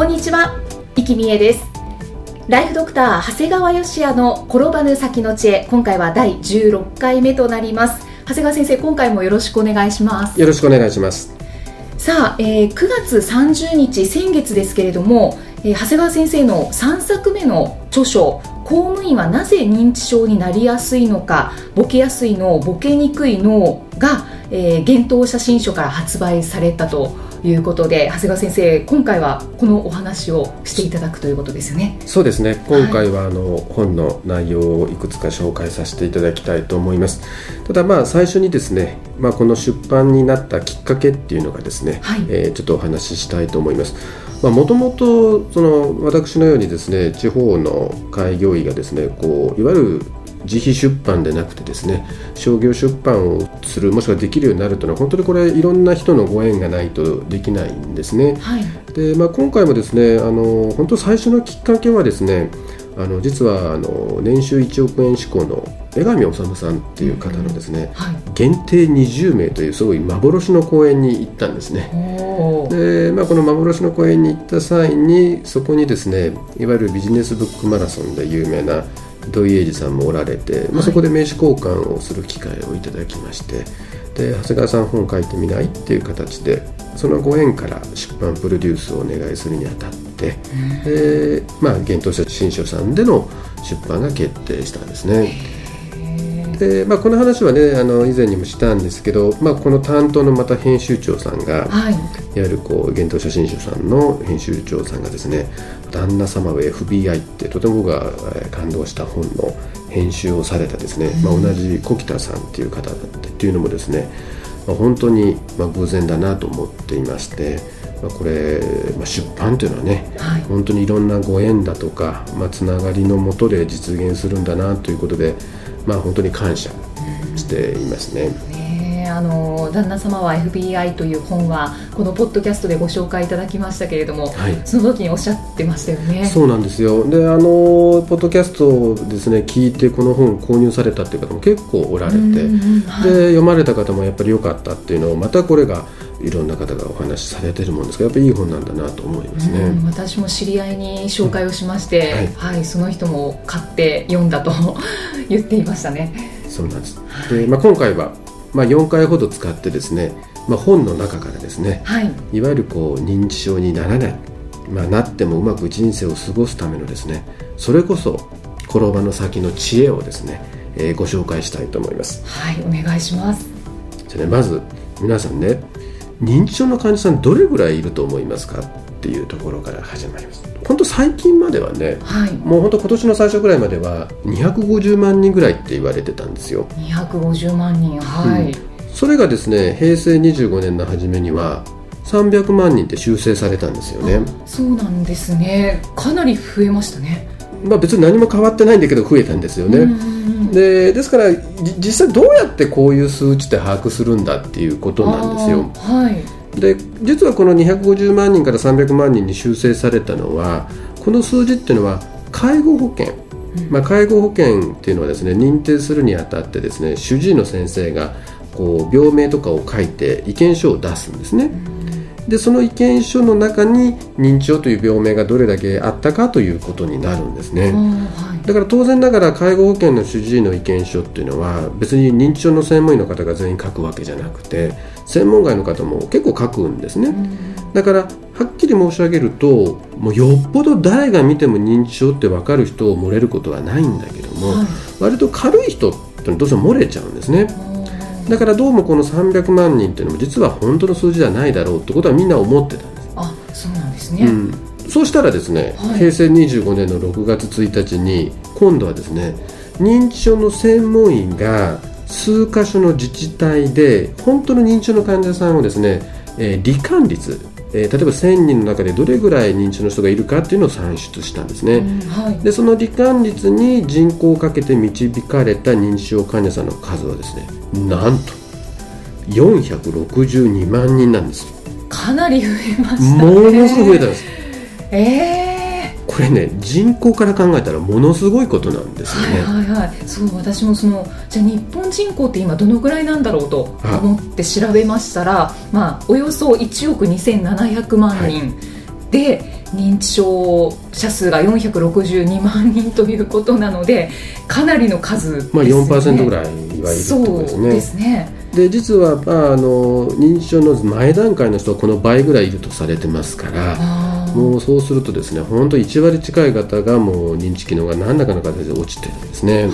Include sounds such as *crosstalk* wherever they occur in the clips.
こんにちは、生きみえです。ライフドクター長谷川芳也の転ばぬ先の知恵。今回は第16回目となります。長谷川先生今回もよろしくお願いします。よろしくお願いします。さあ、えー、9月30日先月ですけれども、えー、長谷川先生の3作目の著書公務員はなぜ認知症になりやすいのかボケやすい脳ボケにくい脳が、えー、幻冬写真書から発売されたということで長谷川先生今回はこのお話をしていただくということですよね。そうですね。今回はあの、はい、本の内容をいくつか紹介させていただきたいと思います。ただまあ最初にですね、まあ、この出版になったきっかけっていうのがですね、はい、えー、ちょっとお話ししたいと思います。もともと私のようにですね地方の開業医がですねこういわゆる自費出版でなくてですね商業出版をするもしくはできるようになるというのは本当にこれいろんな人のご縁がないとできないんですね。はい、でまあ、今回もですねあの本当最初のきっかけはですねあの実はあの年収1億円志向の江上治さんっていう方のですね、はい、限定20名というすごい幻の公演に行ったんですね。で、まあ、この幻の公演に行った際にそこにですねいわゆるビジネスブックマラソンで有名な土井英二さんもおられて、まあ、そこで名刺交換をする機会をいただきましてで長谷川さん本書いてみないっていう形でそのご縁から出版プロデュースをお願いするにあたって、でまあ、幻冬者新書さんでの出版が決定したんですね。で、まあ、この話はねあの以前にもしたんですけど、まあ、この担当のまた編集長さんが、はい、いわゆるこう幻冬写真集さんの編集長さんがですね「旦那様は FBI」ってとても僕が感動した本の編集をされたですね、まあ、同じ小北さんっていう方だってっていうのもですね、まあ、本当にまあ偶然だなと思っていまして。まあ、これ、まあ、出版というのはね、はい、本当にいろんなご縁だとか、まあ、つながりのもとで実現するんだなということで、まあ、本当に感謝していますね。あの旦那様は FBI という本はこのポッドキャストでご紹介いただきましたけれども、はい、その時におっしゃってましたよね。そうなんですよ。であのポッドキャストですね聞いてこの本購入されたっていう方も結構おられて、はい、で読まれた方もやっぱり良かったっていうのをまたこれがいろんな方がお話しされてるもんですからやっぱりいい本なんだなと思いますね、私も知り合いに紹介をしまして、はい、はい、その人も買って読んだと *laughs* 言っていましたね。そうなんです。で、まあ、今回は、まあ、4回ほど使ってですね、まあ、本の中からですね、はい、いわゆるこう認知症にならない、まあ、なってもうまく人生を過ごすためのですねそれこそ転ばの先の知恵をですね、えー、ご紹介したいと思います。はいお願いします。じゃねまず皆さんね認知症の患者さんどれぐらいいると思いますかっていうところから始まります本当最近まではね、はい、もう本当今年の最初ぐらいまでは250万人ぐらいって言われてたんですよ。250万人はい、うん、それがですね平成25年の初めには300万人って修正されたんですよね。そうなんですね。かなり増えましたね。まあ別に何も変わってないんだけど増えたんですよね、でですから実際どうやってこういう数値で把握するんだっていうことなんですよ。はい、で実はこの250万人から300万人に修正されたのはこの数字っていうのは介護保険、まあ、介護保険っていうのはですね認定するにあたってですね主治医の先生がこう病名とかを書いて意見書を出すんですね。でその意見書の中に認知症という病名がどれだけあったかということになるんですね。だから当然ながら介護保険の主治医の意見書っていうのは別に認知症の専門医の方が全員書くわけじゃなくて専門外の方も結構書くんですね、だからはっきり申し上げるともうよっぽど誰が見ても認知症って分かる人を漏れることはないんだけども、はい、割と軽い人ってどうしても漏れちゃうんですね。だからどうもこの300万人っていうのも実は本当の数字ではないだろうってことはみんな思ってたんです。あそうなんですね、うんそうしたらですね、はい、平成25年の6月1日に今度はですね認知症の専門医が数箇所の自治体で本当の認知症の患者さんをですね、えー、罹患率えー、例えば1000人の中でどれぐらい認知症の人がいるかっていうのを算出したんですね、うんはい、でその罹患率に人口をかけて導かれた認知症患者さんの数はですねなんと462万人なんですかなり増えましたね。ものすごく増えたんですええーこれね人口から考えたらものすごいことなんですよね。はいはいはい、そう私もそのじゃあ日本人口って今どのぐらいなんだろうと思って調べましたら、まあ、およそ1億2700万人、はい、で認知症者数が462万人ということなのでかなりの数です、ね、まあ4%ぐらいはいるとですね。そうですねで実は、まあ、あの認知症の前段階の人はこの倍ぐらいいるとされてますから。もうそうするとですね本当1割近い方がもう認知機能が何らかの形で落ちてるんですね。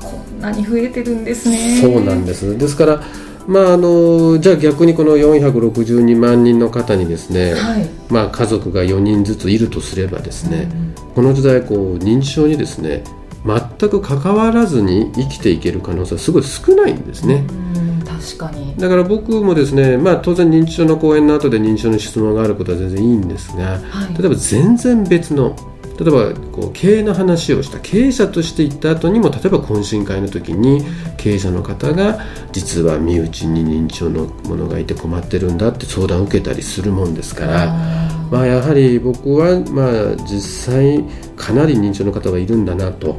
こんなに増えてるんですね。そうなんですですからまあ、あのじゃあ逆にこの462万人の方にですね、はい、まあ、家族が4人ずついるとすればですね、うんこの時代こう認知症にですね全く関わらずに生きていける可能性はすごい少ないんですね。うん確かに。だから僕もですね、まあ、当然認知症の講演の後で認知症の質問があることは全然いいんですが、はい、例えば全然別の例えばこう経営の話をした経営者として行った後にも例えば懇親会の時に経営者の方が実は身内に認知症のものがいて困ってるんだって相談を受けたりするもんですから、まあ、やはり僕はまあ実際かなり認知症の方がいるんだなと、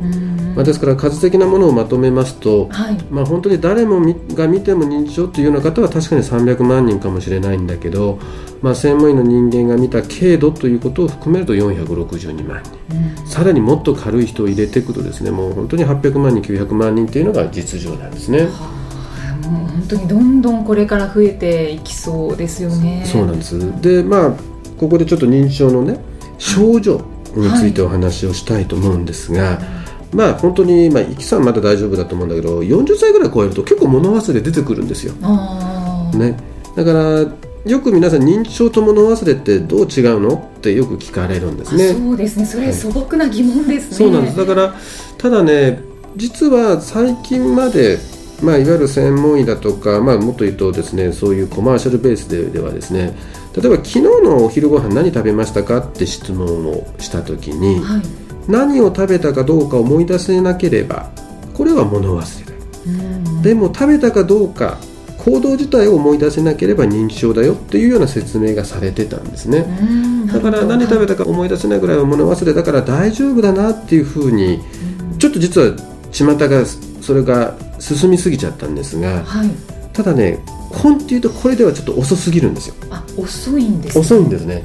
まあ、ですから数的なものをまとめますと、はい、まあ、本当に誰もが見ても認知症というような方は確かに300万人かもしれないんだけど、まあ、専門医の人間が見た軽度ということを含めると462万人、うん、さらにもっと軽い人を入れていくとですねもう本当に800万人900万人というのが実情なんですね。はあ、もう本当にどんどんこれから増えていきそうですよね。そうなんです。でまあここでちょっと認知症のね症状についてお話をしたいと思うんですが、はい、まあ本当に、まあ、イキさんまだ大丈夫だと思うんだけど40歳ぐらい超えると結構物忘れ出てくるんですよ。ね、だからよく皆さん認知症と物忘れってどう違うのってよく聞かれるんですね。そうですね。それ素朴な疑問ですね。そうなんです。だからただね実は最近までまあ、いわゆる専門医だとか、まあ、もっと言うとですねそういうコマーシャルベースでではですね例えば昨日のお昼ご飯何食べましたかって質問をした時に、はい、何を食べたかどうか思い出せなければこれは物忘れ。だでも食べたかどうか行動自体を思い出せなければ認知症だよっていうような説明がされてたんですね。だから何食べたか思い出せないぐらいは物忘れ。だから大丈夫だなっていうふうにちょっと実は巷がそれが進みすぎちゃったんですが、はい、ただね本っていうとこれではちょっと遅すぎるんですよ。あ遅いんです、ね、遅いんですね、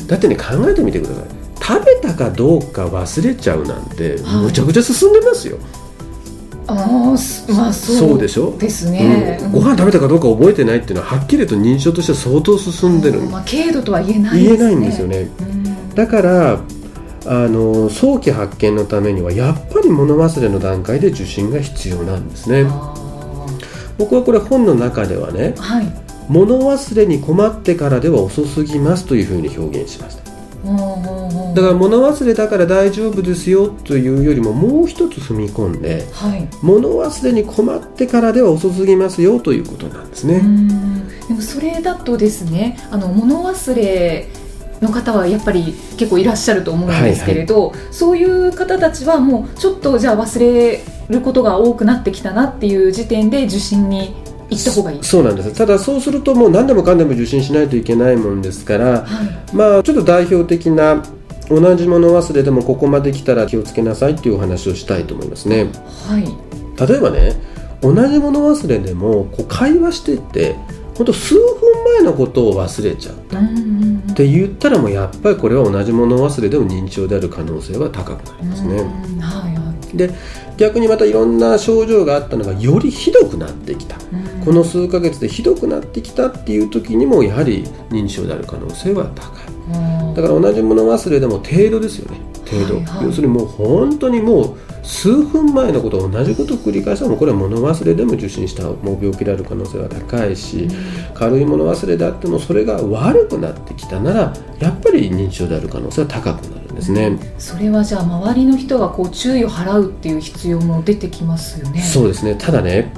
うん、だってね考えてみてください。食べたかどうか忘れちゃうなんて、むちゃくちゃ進んでますよ。あまあそうでしょですね、うん、ご飯食べたかどうか覚えてないっていうのははっきりと認知症としては相当進んでる、まあ、軽度とは言えない、ね、言えないんですよね、うん、だからあの早期発見のためにはやっぱり物忘れの段階で受診が必要なんですね。僕はこれ本の中ではね、はい、物忘れに困ってからでは遅すぎますというふうに表現しました。だから物忘れだから大丈夫ですよというよりももう一つ踏み込んで、はい、物忘れに困ってからでは遅すぎますよということなんですね。でもそれだとですねあの物忘れの方はやっぱり結構いらっしゃると思うんですけれど、はいはい、そういう方たちはもうちょっとじゃあ忘れることが多くなってきたなっていう時点で受診に行った方がいい？そうなんです。ただそうするともう何でもかんでも受診しないといけないもんですから、はい、まあちょっと代表的な同じもの忘れでもここまで来たら気をつけなさいっていうお話をしたいと思いますね。はい、例えばね同じもの忘れでもこう会話してて本当数分前のことを忘れちゃった、って言ったらもうやっぱりこれは同じもの忘れでも認知症である可能性は高くなりますね。はいはい、で逆にまたいろんな症状があったのがよりひどくなってきた、この数ヶ月でひどくなってきたっていう時にもやはり認知症である可能性は高い、だから同じもの忘れでも程度ですよね程度、はいはい、要するにもう本当にもう数分前のことを同じことを繰り返したらこれは物忘れでも受診したもう病気である可能性は高いし、うん、軽い物忘れであってもそれが悪くなってきたならやっぱり認知症である可能性は高くなるんですね、それはじゃあ周りの人がこう注意を払うっていう必要も出てきますよね。そうですね。ただね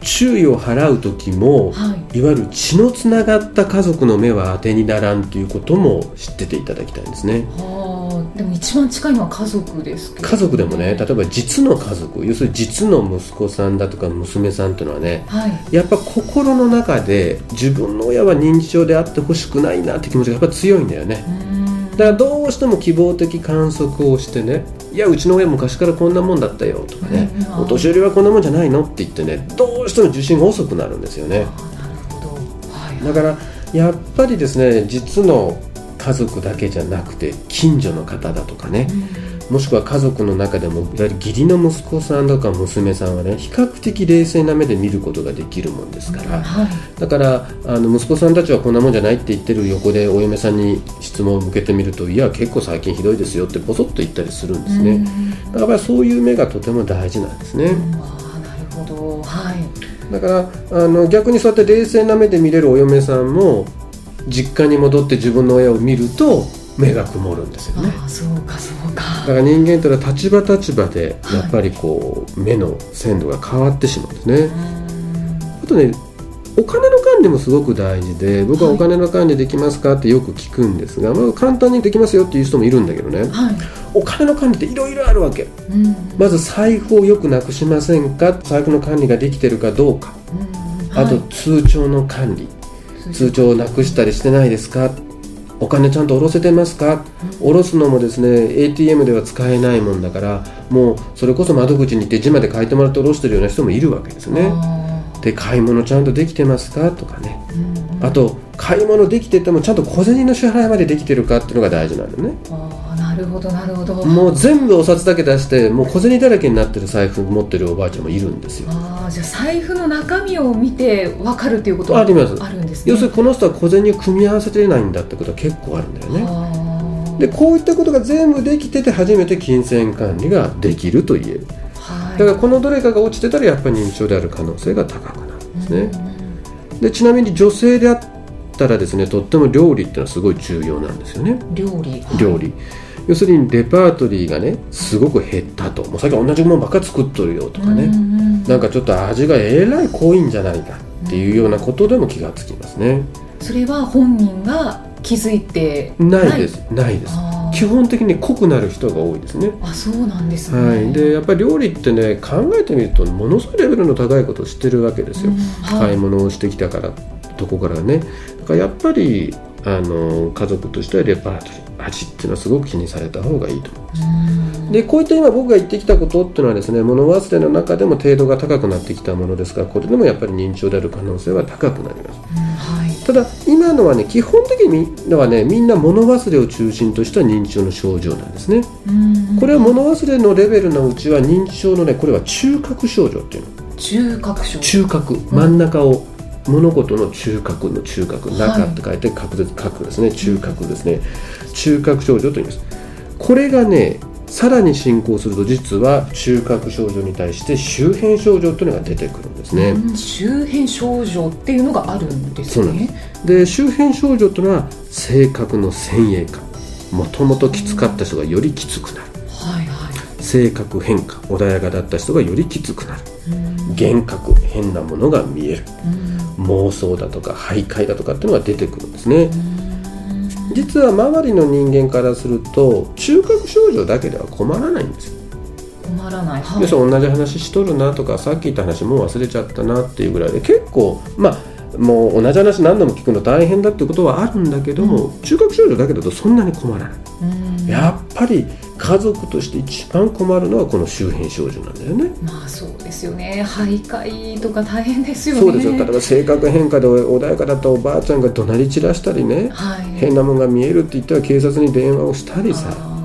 注意を払う時も、はい、いわゆる血のつながった家族の目は当てにならんということも知ってていただきたいんですね。はあ、でも一番近いのは家族ですけど、ね、家族でもね例えば実の家族要するに実の息子さんだとか娘さんというのはね、はい、やっぱ心の中で自分の親は認知症であってほしくないなって気持ちがやっぱ強いんだよね。だからどうしても希望的観測をしてねいやうちの親昔からこんなもんだったよとかね、うん、お年寄りはこんなもんじゃないのって言ってねどうしても受診が遅くなるんですよね、はい、だからやっぱりですね実の家族だけじゃなくて近所の方だとかね、うん。もしくは家族の中でも義理の息子さんとか娘さんはね比較的冷静な目で見ることができるもんですから、はい、だからあの息子さんたちはこんなもんじゃないって言ってる横でお嫁さんに質問を向けてみるといや結構最近ひどいですよってポソッと言ったりするんですね。だからそういう目がとても大事なんですね。あなるほど、はい、だからあの逆にそうやって冷静な目で見れるお嫁さんも実家に戻って自分の親を見ると目が曇るんですよね。あそうかそうか。だから人間というのは立場立場でやっぱりこう、はい、目の鮮度が変わってしまうんですね。あとねお金の管理もすごく大事で僕はお金の管理できますかってよく聞くんですが、まあ、簡単にできますよっていう人もいるんだけどね、はい、お金の管理っていろいろあるわけ、うん、まず財布をよくなくしませんか？財布の管理ができてるかどうか、うん。はい、あと通帳の管理通帳をなくしたりしてないですか？お金ちゃんと下ろせてますか、下ろすのもですね ATM では使えないもんだからもうそれこそ窓口に行って字まで書いてもらって下ろしてるような人もいるわけですね。で買い物ちゃんとできてますか？とかね、うん、あと買い物できててもちゃんと小銭の支払いまでできてるかっていうのが大事なんだよねなるほどなるほど。もう全部お札だけ出してもう小銭だらけになってる財布持ってるおばあちゃんもいるんですよ。ああじゃあ財布の中身を見て分かるっていうことはあるんですね。要するにこの人は小銭を組み合わせてないんだってことは結構あるんだよね。でこういったことが全部できてて初めて金銭管理ができると言える、はい、だからこのどれかが落ちてたらやっぱり認知症である可能性が高くなるんですね、でちなみに女性であったらですねとっても料理っていうのはすごい重要なんですよね。料理、はい、料理。要するにレパートリーがねすごく減ったと。もう最近同じものばっか作っとるよとかね、んなんかちょっと味がえらい濃いんじゃないかっていうようなことでも気がつきますね。それは本人が気づいてない？です。ないです基本的に濃くなる人が多いですね。あそうなんですね、はい、でやっぱり料理ってね考えてみるとものすごいレベルの高いことを知ってるわけですよ、はい、買い物をしてきたからとこからね。だからやっぱりあの家族としてはレパートリー味っていうのはすごく気にされた方がいいと思います。でこういった今僕が言ってきたことっていうのはですね物忘れの中でも程度が高くなってきたものですからこれでもやっぱり認知症である可能性は高くなります、だ今のはね基本的にみんなはねみんな物忘れを中心とした認知症の症状なんですね。これは物忘れのレベルのうちは認知症のねこれは中核症状っていうの。中核症。中核。真ん中を物事の中核の中核中って書いて核核ですね。中核ですね。中核症状と言います。これがねさらに進行すると実は中核症状に対して周辺症状というのが出てくるんですね、うん、周辺症状っていうのがあるんですね。で周辺症状というのは性格の先鋭化。もともときつかった人がよりきつくなる、はいはい、性格変化穏やかだった人がよりきつくなる。幻覚変なものが見える。妄想だとか徘徊だとかっていうのが出てくるんですね実は周りの人間からすると中核症状だけでは困らないんですよ。困らない、はい、同じ話しとるなとかさっき言った話もう忘れちゃったなっていうぐらいで結構まあもう同じ話何度も聞くの大変だってことはあるんだけども、うん、中核症状だけだとそんなに困らない、やっぱり家族として一番困るのはこの周辺症状なんだよね。まあそうですよね。徘徊とか大変ですよね。そうですよ例えば性格変化で穏やかだったおばあちゃんが怒鳴り散らしたりね、はい、変なもんが見えるって言ったら警察に電話をしたりさ。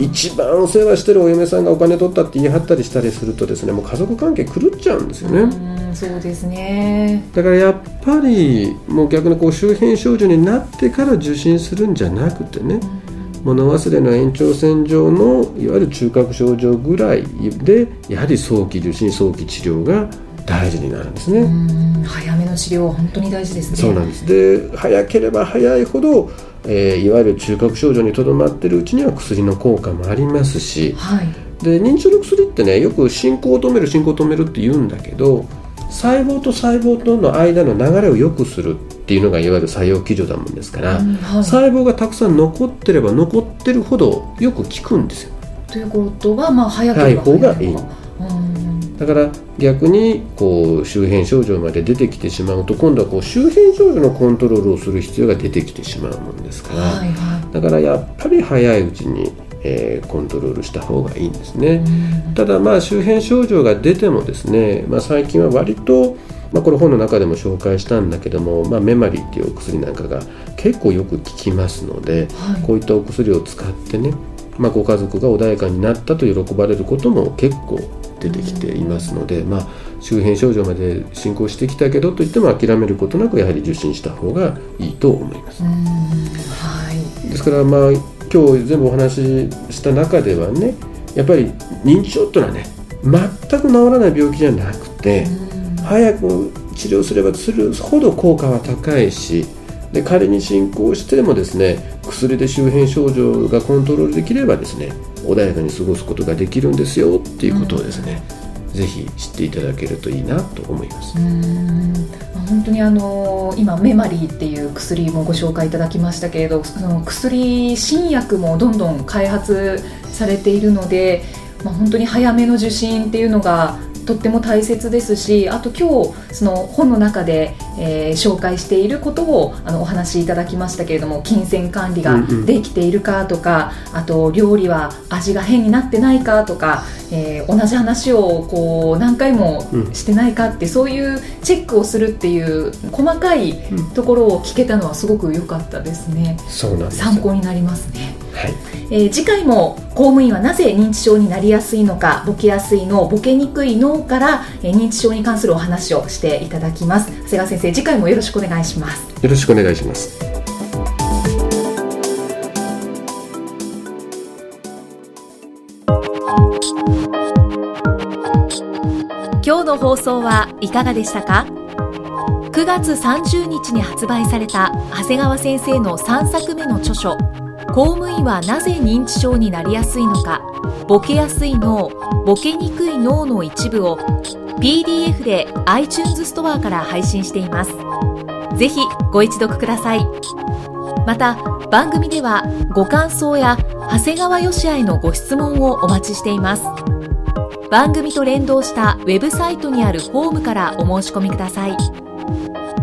一番お世話してるお嫁さんがお金取ったって言い張ったりしたりするとですねもう家族関係狂っちゃうんですよね。そうですね。だからやっぱりもう逆にこう周辺症状になってから受診するんじゃなくてね、うん物忘れの延長線上のいわゆる中核症状ぐらいでやはり早期受診早期治療が大事になるんですね。早めの治療は本当に大事ですね。そうなんです。で早ければ早いほど、えー、いわゆる中核症状にとどまっているうちには薬の効果もありますし、はい、で認知症の薬ってねよく進行を止める進行を止めるって言うんだけど細胞と細胞との間の流れを良くするっていうのがいわゆる作用基準だもんですから、うんはい、細胞がたくさん残ってれば残ってるほどよく効くんですよ。ということはまあ早い方がいい。だから逆にこう周辺症状まで出てきてしまうと今度はこう周辺症状のコントロールをする必要が出てきてしまうもんですから、はいはい、だからやっぱり早いうちに、えー、コントロールした方がいいんですね。ただまあ周辺症状が出てもですね、まあ、最近は割とまあ、これ本の中でも紹介したんだけども、まあ、メマリーっていうお薬なんかが結構よく効きますので、はい、こういったお薬を使ってね、まあ、ご家族が穏やかになったと喜ばれることも結構出てきていますので、まあ、周辺症状まで進行してきたけどといっても諦めることなくやはり受診した方がいいと思います。はい、ですからまあ今日全部お話しした中ではねやっぱり認知症っていうのはね全く治らない病気じゃなくて早く治療すればするほど効果は高いしで仮に進行してもですね薬で周辺症状がコントロールできればですね穏やかに過ごすことができるんですよっていうことをですね、うん、ぜひ知っていただけるといいなと思います。本当にあの今メマリーっていう薬もご紹介いただきましたけれどその薬新薬もどんどん開発されているので、まあ、本当に早めの受診っていうのがとっても大切ですしあと今日その本の中で、えー、紹介していることをあのお話しいただきましたけれども金銭管理ができているかとか、うんうん、あと料理は味が変になってないかとか、えー、同じ話をこう何回もしてないかって、うん、そういうチェックをするっていう細かいところを聞けたのはすごく良かったですね。そうなん参考になりますね。はい、えー、次回も公務員はなぜ認知症になりやすいのかボケやすい脳ボケにくい脳から、えー、認知症に関するお話をしていただきます。長谷川先生次回もよろしくお願いします。よろしくお願いします。今日の放送はいかがでしたか？9月30日に発売された長谷川先生の3作目の著書公務員はなぜ認知症になりやすいのかボケやすい脳ボケにくい脳の一部を PDF で iTunes ストアから配信しています。ぜひご一読ください。また番組ではご感想や長谷川よしあへのご質問をお待ちしています。番組と連動したウェブサイトにあるホームからお申し込みください。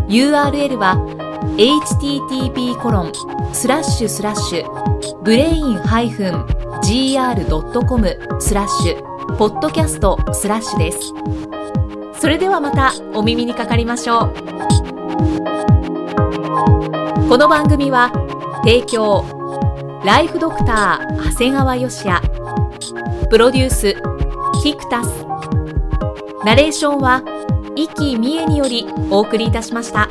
URL は http コロンスラッシュスラッシュブレイン -gr.com スラッシュポッドキャストスラッシュです。それではまたお耳にかかりましょう。この番組は提供ライフドクター長谷川芳也。プロデュースキクタス。ナレーションは生きみえによりお送りいたしました。